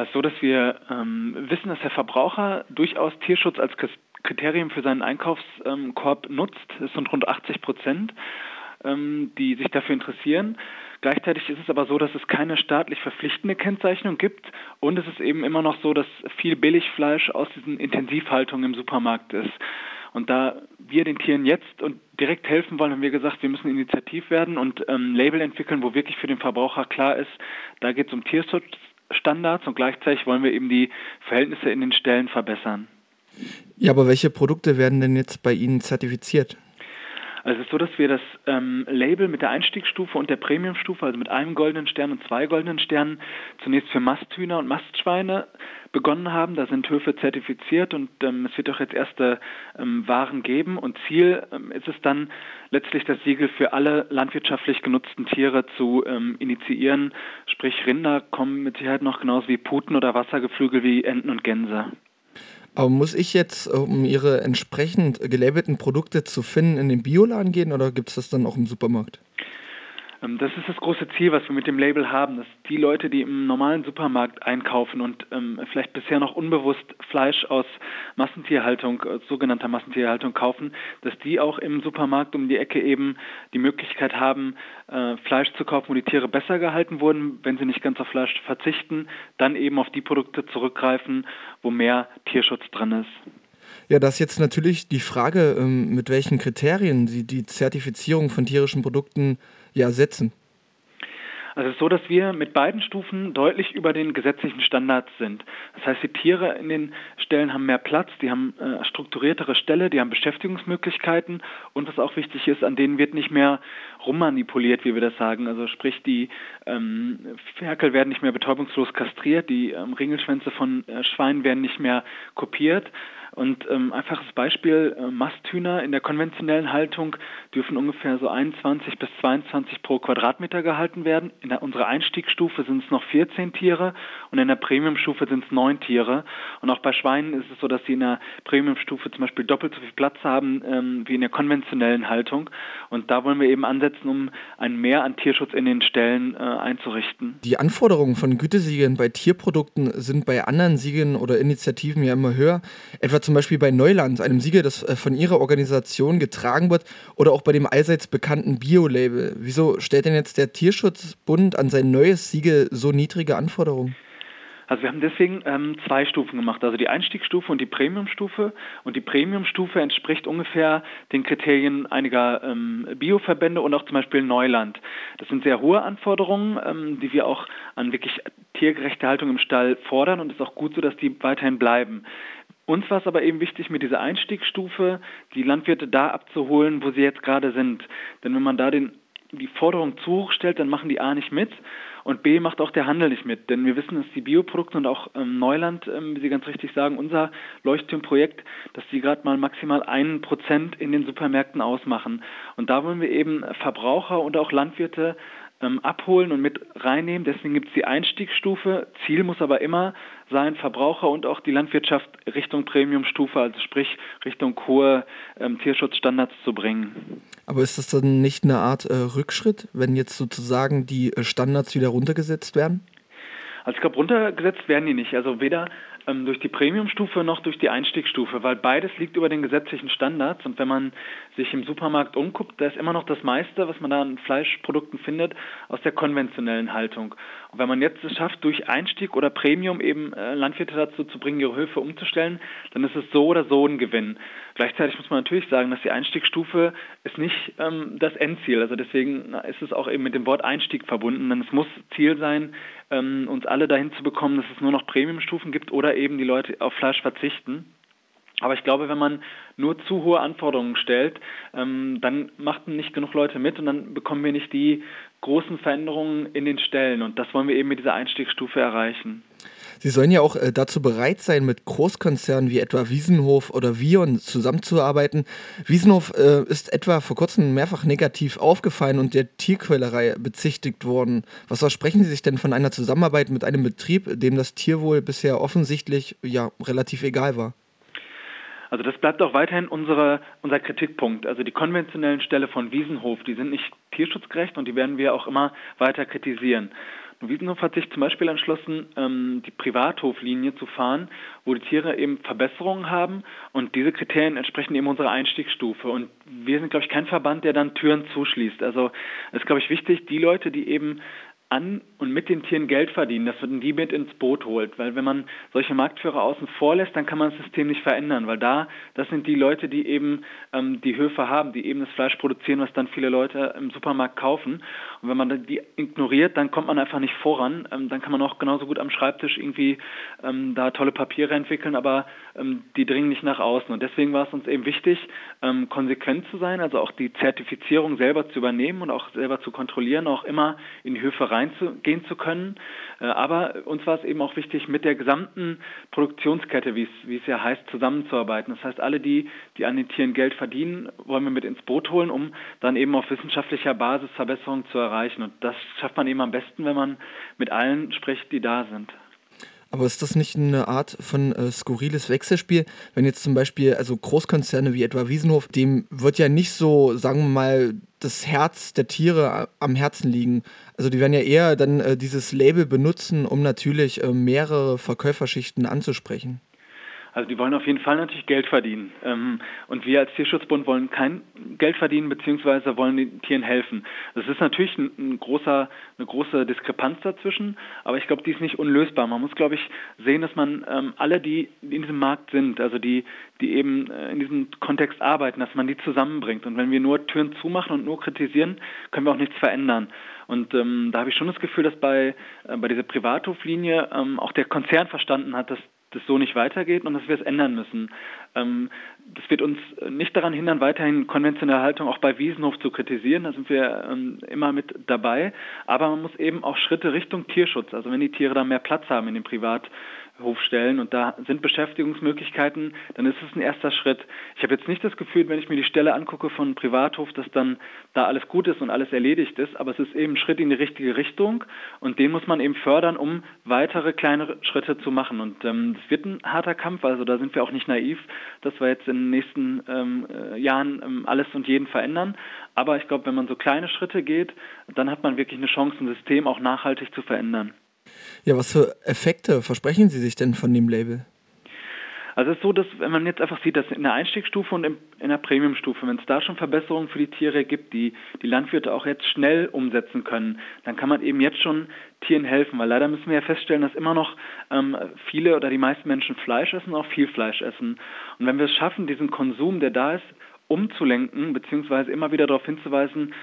Also so, dass wir ähm, wissen, dass der Verbraucher durchaus Tierschutz als Kriterium für seinen Einkaufskorb nutzt. Es sind rund 80 Prozent, ähm, die sich dafür interessieren. Gleichzeitig ist es aber so, dass es keine staatlich verpflichtende Kennzeichnung gibt und es ist eben immer noch so, dass viel Billigfleisch aus diesen Intensivhaltungen im Supermarkt ist. Und da wir den Tieren jetzt und direkt helfen wollen, haben wir gesagt, wir müssen initiativ werden und ähm, Label entwickeln, wo wirklich für den Verbraucher klar ist, da geht es um Tierschutzstandards und gleichzeitig wollen wir eben die Verhältnisse in den Ställen verbessern. Ja, aber welche Produkte werden denn jetzt bei Ihnen zertifiziert? Also es ist so, dass wir das ähm, Label mit der Einstiegsstufe und der Premiumstufe, also mit einem goldenen Stern und zwei goldenen Sternen, zunächst für Masthühner und Mastschweine begonnen haben. Da sind Höfe zertifiziert und ähm, es wird auch jetzt erste ähm, Waren geben. Und Ziel ähm, ist es dann letztlich das Siegel für alle landwirtschaftlich genutzten Tiere zu ähm, initiieren. Sprich Rinder kommen mit Sicherheit noch genauso wie Puten oder Wassergeflügel wie Enten und Gänse. Aber muss ich jetzt, um Ihre entsprechend gelabelten Produkte zu finden, in den Bioladen gehen oder gibt es das dann auch im Supermarkt? Ähm, das ist das große Ziel, was wir mit dem Label haben, dass die Leute, die im normalen Supermarkt einkaufen und ähm, vielleicht bisher noch unbewusst Fleisch aus Massentierhaltung, äh, sogenannter Massentierhaltung kaufen, dass die auch im Supermarkt um die Ecke eben die Möglichkeit haben, äh, Fleisch zu kaufen, wo die Tiere besser gehalten wurden, wenn sie nicht ganz auf Fleisch verzichten, dann eben auf die Produkte zurückgreifen, wo mehr Tierschutz drin ist. Ja, das ist jetzt natürlich die Frage, ähm, mit welchen Kriterien Sie die Zertifizierung von tierischen Produkten ja setzen. Also es ist so, dass wir mit beiden Stufen deutlich über den gesetzlichen Standards sind. Das heißt, die Tiere in den Stellen haben mehr Platz, die haben äh, strukturiertere Ställe, die haben Beschäftigungsmöglichkeiten und was auch wichtig ist, an denen wird nicht mehr rummanipuliert, wie wir das sagen. Also sprich, die ähm, Ferkel werden nicht mehr betäubungslos kastriert, die ähm, Ringelschwänze von äh, Schweinen werden nicht mehr kopiert, und ähm, einfaches Beispiel, äh, Masthühner in der konventionellen Haltung dürfen ungefähr so 21 bis 22 pro Quadratmeter gehalten werden. In der, unserer Einstiegsstufe sind es noch 14 Tiere und in der Premiumstufe sind es 9 Tiere. Und auch bei Schweinen ist es so, dass sie in der Premiumstufe zum Beispiel doppelt so viel Platz haben ähm, wie in der konventionellen Haltung. Und da wollen wir eben ansetzen, um ein Mehr an Tierschutz in den Ställen äh, einzurichten. Die Anforderungen von Gütesiegeln bei Tierprodukten sind bei anderen Siegeln oder Initiativen ja immer höher. Etwa zum Beispiel bei Neuland, einem Siegel, das äh, von Ihrer Organisation getragen wird, oder auch bei dem allseits bekannten Bio-Label. Wieso stellt denn jetzt der Tierschutzbund an sein neues Siegel so niedrige Anforderungen? Also wir haben deswegen ähm, zwei Stufen gemacht, also die Einstiegsstufe und die Premiumstufe. Und die Premiumstufe entspricht ungefähr den Kriterien einiger ähm, Bioverbände und auch zum Beispiel Neuland. Das sind sehr hohe Anforderungen, ähm, die wir auch an wirklich tiergerechte Haltung im Stall fordern und es ist auch gut so, dass die weiterhin bleiben. Uns war es aber eben wichtig, mit dieser Einstiegsstufe die Landwirte da abzuholen, wo sie jetzt gerade sind. Denn wenn man da den, die Forderung zu hoch stellt, dann machen die A nicht mit und B macht auch der Handel nicht mit. Denn wir wissen, dass die Bioprodukte und auch ähm, Neuland, ähm, wie Sie ganz richtig sagen, unser Leuchtturmprojekt, dass die gerade mal maximal einen Prozent in den Supermärkten ausmachen. Und da wollen wir eben Verbraucher und auch Landwirte ähm, abholen und mit reinnehmen. Deswegen gibt es die Einstiegsstufe. Ziel muss aber immer sein, Verbraucher und auch die Landwirtschaft Richtung Premiumstufe, also sprich Richtung hohe ähm, Tierschutzstandards zu bringen. Aber ist das dann nicht eine Art äh, Rückschritt, wenn jetzt sozusagen die äh, Standards wieder runtergesetzt werden? Also ich glaube, runtergesetzt werden die nicht. Also weder ähm, durch die Premiumstufe noch durch die Einstiegsstufe, weil beides liegt über den gesetzlichen Standards. Und wenn man sich im Supermarkt umguckt, da ist immer noch das meiste, was man da an Fleischprodukten findet, aus der konventionellen Haltung. Und wenn man jetzt es schafft, durch Einstieg oder Premium eben äh, Landwirte dazu zu bringen, ihre Höfe umzustellen, dann ist es so oder so ein Gewinn. Gleichzeitig muss man natürlich sagen, dass die Einstiegsstufe ist nicht ähm, das Endziel. Also deswegen ist es auch eben mit dem Wort Einstieg verbunden. Denn es muss Ziel sein, ähm, uns alle dahin zu bekommen, dass es nur noch Premiumstufen gibt oder eben die Leute auf Fleisch verzichten. Aber ich glaube, wenn man nur zu hohe Anforderungen stellt, ähm, dann machten nicht genug Leute mit und dann bekommen wir nicht die großen Veränderungen in den Stellen. Und das wollen wir eben mit dieser Einstiegsstufe erreichen. Sie sollen ja auch äh, dazu bereit sein, mit Großkonzernen wie etwa Wiesenhof oder Vion zusammenzuarbeiten. Wiesenhof äh, ist etwa vor kurzem mehrfach negativ aufgefallen und der Tierquälerei bezichtigt worden. Was versprechen Sie sich denn von einer Zusammenarbeit mit einem Betrieb, dem das Tierwohl bisher offensichtlich ja relativ egal war? Also das bleibt auch weiterhin unsere, unser Kritikpunkt. Also die konventionellen Ställe von Wiesenhof, die sind nicht tierschutzgerecht und die werden wir auch immer weiter kritisieren. Wiesenhof hat sich zum Beispiel entschlossen, ähm, die Privathoflinie zu fahren, wo die Tiere eben Verbesserungen haben und diese Kriterien entsprechen eben unserer Einstiegsstufe. Und wir sind, glaube ich, kein Verband, der dann Türen zuschließt. Also es ist, glaube ich, wichtig, die Leute, die eben an und mit den Tieren Geld verdienen, dass man die mit ins Boot holt. Weil wenn man solche Marktführer außen vor lässt, dann kann man das System nicht verändern, weil da, das sind die Leute, die eben ähm, die Höfe haben, die eben das Fleisch produzieren, was dann viele Leute im Supermarkt kaufen. Und wenn man die ignoriert, dann kommt man einfach nicht voran. Ähm, dann kann man auch genauso gut am Schreibtisch irgendwie ähm, da tolle Papiere entwickeln, aber ähm, die dringen nicht nach außen. Und deswegen war es uns eben wichtig, ähm, konsequent zu sein, also auch die Zertifizierung selber zu übernehmen und auch selber zu kontrollieren, auch immer in die Höfe rein reingehen zu können. Äh, aber uns war es eben auch wichtig, mit der gesamten Produktionskette, wie es, wie es ja heißt, zusammenzuarbeiten. Das heißt, alle die, die an den Tieren Geld verdienen, wollen wir mit ins Boot holen, um dann eben auf wissenschaftlicher Basis Verbesserungen zu erreichen. Und das schafft man eben am besten, wenn man mit allen spricht, die da sind. Aber ist das nicht eine Art von äh, skurriles Wechselspiel? Wenn jetzt zum Beispiel, also Großkonzerne wie etwa Wiesenhof, dem wird ja nicht so, sagen wir mal, das Herz der Tiere am Herzen liegen. Also die werden ja eher dann äh, dieses Label benutzen, um natürlich äh, mehrere Verkäuferschichten anzusprechen. Also die wollen auf jeden Fall natürlich Geld verdienen. Ähm, und wir als Tierschutzbund wollen kein Geld verdienen, beziehungsweise wollen den Tieren helfen. Das ist natürlich ein, großer, eine große Diskrepanz dazwischen, aber ich glaube, die ist nicht unlösbar. Man muss, glaube ich, sehen, dass man ähm, alle, die in diesem Markt sind, also die, die eben äh, in diesem Kontext arbeiten, dass man die zusammenbringt. Und wenn wir nur Türen zumachen und nur kritisieren, können wir auch nichts verändern. Und ähm, da habe ich schon das Gefühl, dass bei, äh, bei dieser Privathoflinie ähm, auch der Konzern verstanden hat, dass das so nicht weitergeht und dass wir es ändern müssen. Ähm, das wird uns nicht daran hindern, weiterhin konventionelle Haltung auch bei Wiesenhof zu kritisieren. Da sind wir ähm, immer mit dabei. Aber man muss eben auch Schritte Richtung Tierschutz, also wenn die Tiere da mehr Platz haben in den Privat- Hof stellen und da sind Beschäftigungsmöglichkeiten, dann ist es ein erster Schritt. Ich habe jetzt nicht das Gefühl, wenn ich mir die Stelle angucke von Privathof, dass dann da alles gut ist und alles erledigt ist, aber es ist eben ein Schritt in die richtige Richtung und den muss man eben fördern, um weitere kleine Schritte zu machen. Und ähm, das wird ein harter Kampf, also da sind wir auch nicht naiv, dass wir jetzt in den nächsten ähm, äh, Jahren ähm, alles und jeden verändern. Aber ich glaube, wenn man so kleine Schritte geht, dann hat man wirklich eine Chance, ein System auch nachhaltig zu verändern. Ja, was für Effekte versprechen Sie sich denn von dem Label? Also es ist so, dass wenn man jetzt einfach sieht, dass in der Einstiegsstufe und in der Premiumstufe, wenn es da schon Verbesserungen für die Tiere gibt, die die Landwirte auch jetzt schnell umsetzen können, dann kann man eben jetzt schon Tieren helfen. Weil leider müssen wir ja feststellen, dass immer noch ähm, viele oder die meisten Menschen Fleisch essen, auch viel Fleisch essen. Und wenn wir es schaffen, diesen Konsum, der da ist, umzulenken, beziehungsweise immer wieder darauf hinzuweisen,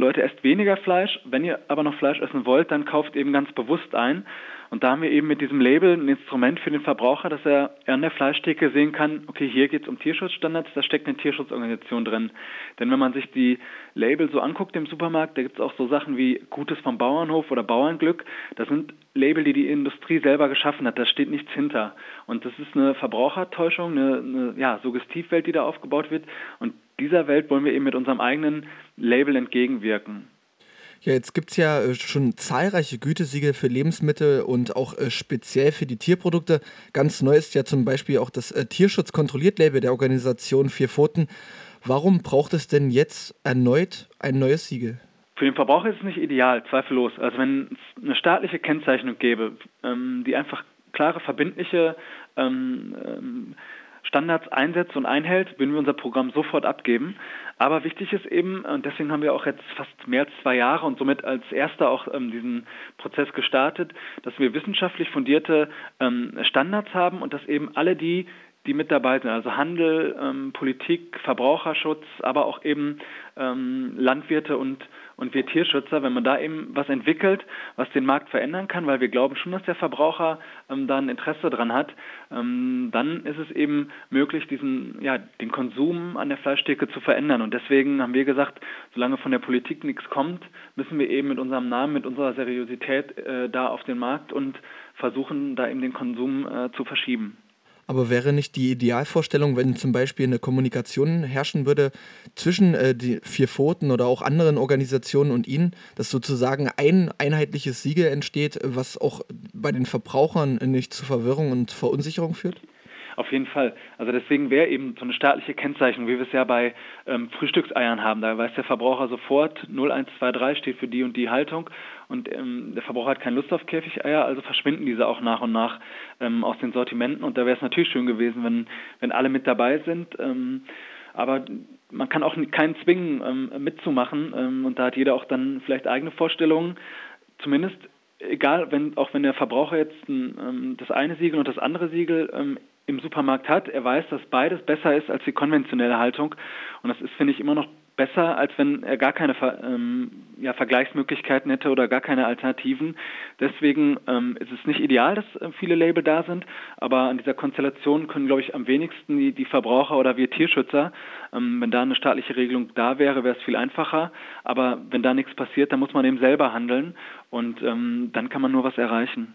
Leute, esst weniger Fleisch. Wenn ihr aber noch Fleisch essen wollt, dann kauft eben ganz bewusst ein. Und da haben wir eben mit diesem Label ein Instrument für den Verbraucher, dass er an der Fleischtheke sehen kann, okay, hier geht es um Tierschutzstandards, da steckt eine Tierschutzorganisation drin. Denn wenn man sich die Label so anguckt im Supermarkt, da gibt es auch so Sachen wie Gutes vom Bauernhof oder Bauernglück. Das sind Label, die die Industrie selber geschaffen hat. Da steht nichts hinter. Und das ist eine Verbrauchertäuschung, eine, eine ja, Suggestivwelt, die da aufgebaut wird. Und dieser Welt wollen wir eben mit unserem eigenen Label entgegenwirken. Ja, jetzt gibt es ja äh, schon zahlreiche Gütesiegel für Lebensmittel und auch äh, speziell für die Tierprodukte. Ganz neu ist ja zum Beispiel auch das äh, Tierschutz-Kontrolliert-Label der Organisation Vier Pfoten. Warum braucht es denn jetzt erneut ein neues Siegel? Für den Verbraucher ist es nicht ideal, zweifellos. Also wenn es eine staatliche Kennzeichnung gäbe, ähm, die einfach klare, verbindliche ähm, ähm, Standards einsetzt und einhält, würden wir unser Programm sofort abgeben. Aber wichtig ist eben, und deswegen haben wir auch jetzt fast mehr als zwei Jahre und somit als erster auch ähm, diesen Prozess gestartet, dass wir wissenschaftlich fundierte ähm, Standards haben und dass eben alle die, die mit dabei sind, also Handel, ähm, Politik, Verbraucherschutz, aber auch eben ähm, Landwirte und, und wir Tierschützer, wenn man da eben was entwickelt, was den Markt verändern kann, weil wir glauben schon, dass der Verbraucher ähm, da ein Interesse dran hat, ähm, dann ist es eben möglich, diesen, ja, den Konsum an der Fleischtheke zu verändern. Und deswegen haben wir gesagt, solange von der Politik nichts kommt, müssen wir eben mit unserem Namen, mit unserer Seriosität äh, da auf den Markt und versuchen, da eben den Konsum äh, zu verschieben. Aber wäre nicht die Idealvorstellung, wenn zum Beispiel eine Kommunikation herrschen würde zwischen äh, die vier Pfoten oder auch anderen Organisationen und Ihnen, dass sozusagen ein einheitliches Siegel entsteht, was auch bei den Verbrauchern nicht zu Verwirrung und Verunsicherung führt? Auf jeden Fall. Also deswegen wäre eben so eine staatliche Kennzeichnung, wie wir es ja bei ähm, Frühstückseiern haben. Da weiß der Verbraucher sofort, 0123 steht für die und die Haltung und ähm, der Verbraucher hat keine Lust auf Käfigeier, also verschwinden diese auch nach und nach ähm, aus den Sortimenten. Und da wäre es natürlich schön gewesen, wenn, wenn alle mit dabei sind. Ähm, aber man kann auch keinen zwingen, ähm, mitzumachen. Ähm, und da hat jeder auch dann vielleicht eigene Vorstellungen. Zumindest egal, wenn auch wenn der Verbraucher jetzt ähm, das eine Siegel und das andere Siegel ähm, im Supermarkt hat, er weiß, dass beides besser ist als die konventionelle Haltung. Und das ist, finde ich, immer noch besser, als wenn er gar keine ähm, ja, Vergleichsmöglichkeiten hätte oder gar keine Alternativen. Deswegen ähm, ist es nicht ideal, dass äh, viele Label da sind, aber an dieser Konstellation können, glaube ich, am wenigsten die, die Verbraucher oder wir Tierschützer. Ähm, wenn da eine staatliche Regelung da wäre, wäre es viel einfacher. Aber wenn da nichts passiert, dann muss man eben selber handeln und ähm, dann kann man nur was erreichen.